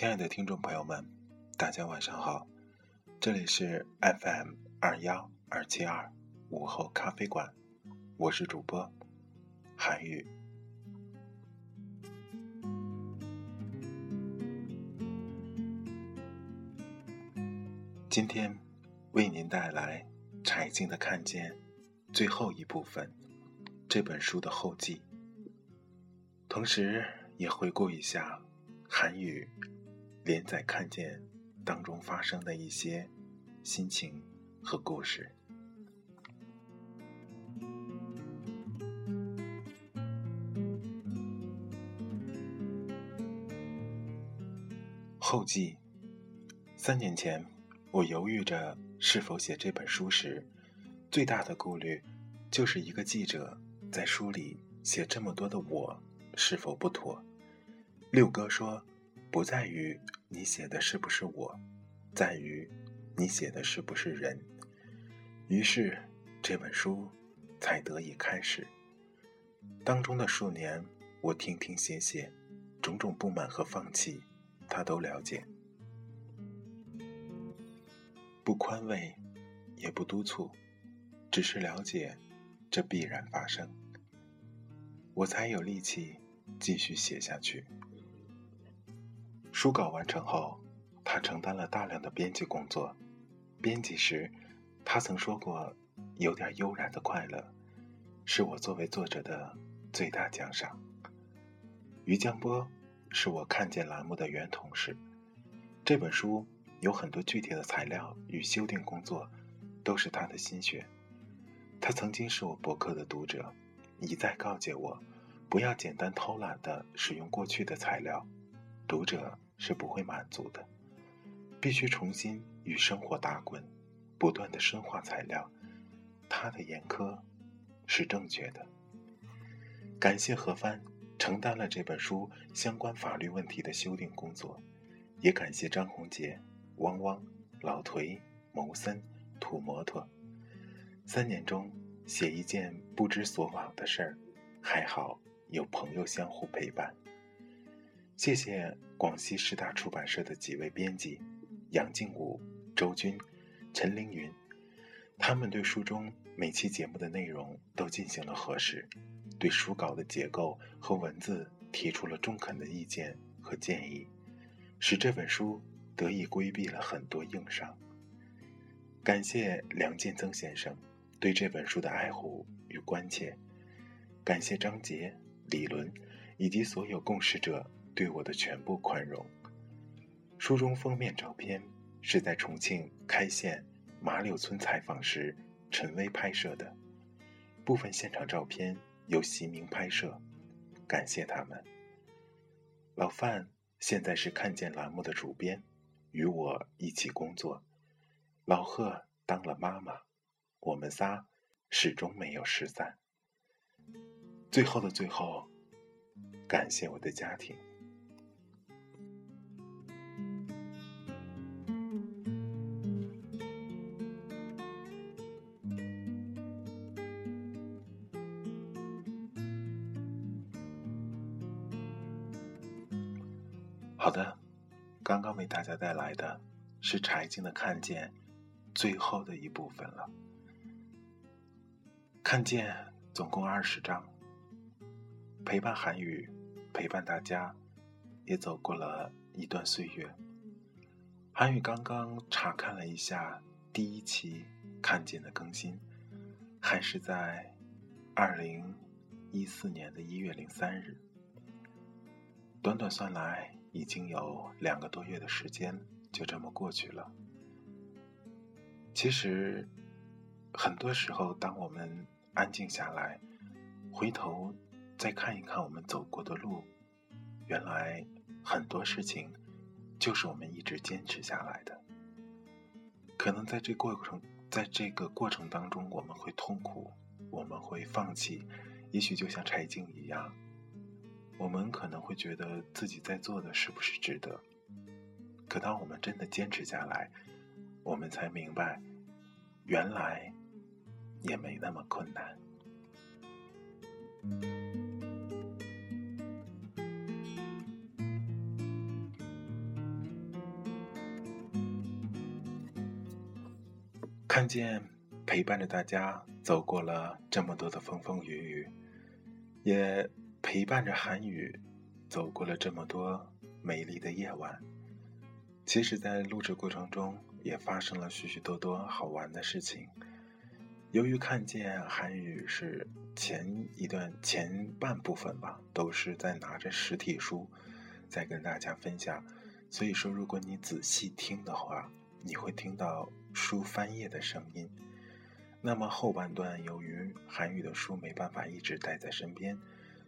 亲爱的听众朋友们，大家晚上好，这里是 FM 二幺二七二午后咖啡馆，我是主播韩宇。今天为您带来柴静的《看见》最后一部分这本书的后记，同时也回顾一下韩语连载《看见》当中发生的一些心情和故事。后记，三年前。我犹豫着是否写这本书时，最大的顾虑就是一个记者在书里写这么多的我是否不妥。六哥说，不在于你写的是不是我，在于你写的是不是人。于是这本书才得以开始。当中的数年，我停停写写，种种不满和放弃，他都了解。不宽慰，也不督促，只是了解，这必然发生，我才有力气继续写下去。书稿完成后，他承担了大量的编辑工作。编辑时，他曾说过，有点悠然的快乐，是我作为作者的最大奖赏。于江波是我看见栏目的原同事，这本书。有很多具体的材料与修订工作，都是他的心血。他曾经是我博客的读者，一再告诫我，不要简单偷懒的使用过去的材料，读者是不会满足的，必须重新与生活打滚，不断的深化材料。他的严苛是正确的。感谢何帆承担了这本书相关法律问题的修订工作，也感谢张宏杰。汪汪，老颓，谋森，土摩托，三年中写一件不知所往的事儿，还好有朋友相互陪伴。谢谢广西师大出版社的几位编辑杨静武、周军、陈凌云，他们对书中每期节目的内容都进行了核实，对书稿的结构和文字提出了中肯的意见和建议，使这本书。得以规避了很多硬伤。感谢梁建增先生对这本书的爱护与关切，感谢张杰、李伦以及所有共事者对我的全部宽容。书中封面照片是在重庆开县马柳村采访时陈薇拍摄的，部分现场照片由席明拍摄，感谢他们。老范现在是看见栏目的主编。与我一起工作，老贺当了妈妈，我们仨始终没有失散。最后的最后，感谢我的家庭。好的。刚刚为大家带来的是柴静的《看见》最后的一部分了。《看见》总共二十章，陪伴韩语，陪伴大家，也走过了一段岁月。韩语刚刚查看了一下第一期《看见》的更新，还是在二零一四年的一月零三日。短短算来，已经有两个多月的时间就这么过去了。其实，很多时候，当我们安静下来，回头再看一看我们走过的路，原来很多事情就是我们一直坚持下来的。可能在这过程，在这个过程当中，我们会痛苦，我们会放弃，也许就像柴静一样。我们可能会觉得自己在做的是不是值得？可当我们真的坚持下来，我们才明白，原来也没那么困难。看见陪伴着大家走过了这么多的风风雨雨，也。陪伴着韩语，走过了这么多美丽的夜晚。其实，在录制过程中也发生了许许多多好玩的事情。由于看见韩语是前一段前半部分吧，都是在拿着实体书在跟大家分享，所以说，如果你仔细听的话，你会听到书翻页的声音。那么后半段，由于韩语的书没办法一直带在身边。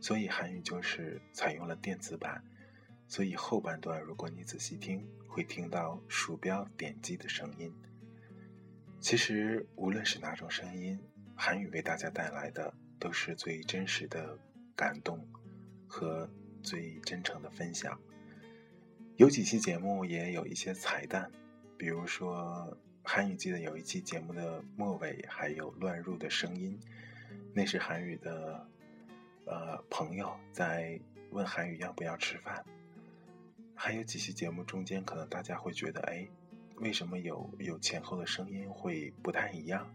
所以韩语就是采用了电子版，所以后半段如果你仔细听，会听到鼠标点击的声音。其实无论是哪种声音，韩语为大家带来的都是最真实的感动和最真诚的分享。有几期节目也有一些彩蛋，比如说韩语记得有一期节目的末尾还有乱入的声音，那是韩语的。呃，朋友在问韩语要不要吃饭，还有几期节目中间，可能大家会觉得，哎，为什么有有前后的声音会不太一样？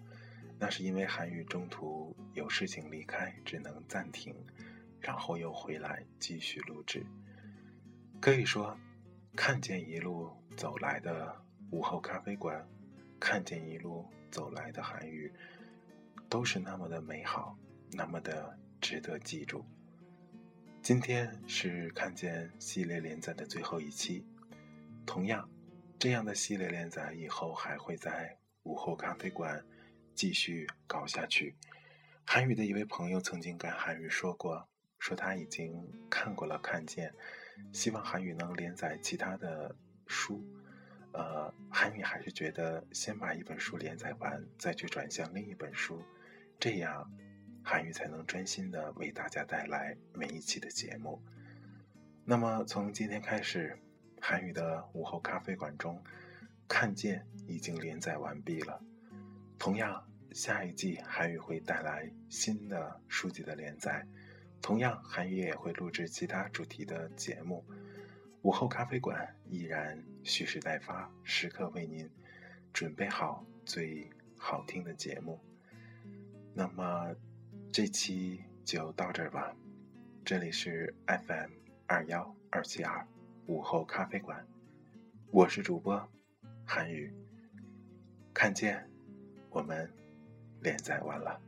那是因为韩语中途有事情离开，只能暂停，然后又回来继续录制。可以说，看见一路走来的午后咖啡馆，看见一路走来的韩语，都是那么的美好，那么的。值得记住。今天是看见系列连载的最后一期。同样，这样的系列连载以后还会在午后咖啡馆继续搞下去。韩语的一位朋友曾经跟韩语说过，说他已经看过了《看见》，希望韩语能连载其他的书。呃，韩语还是觉得先把一本书连载完，再去转向另一本书，这样。韩语才能专心的为大家带来每一期的节目。那么从今天开始，韩语的午后咖啡馆中，看见已经连载完毕了。同样，下一季韩语会带来新的书籍的连载，同样韩语也会录制其他主题的节目。午后咖啡馆依然蓄势待发，时刻为您准备好最好听的节目。那么。这期就到这儿吧，这里是 FM 二幺二七二午后咖啡馆，我是主播韩语，看见我们连载完了。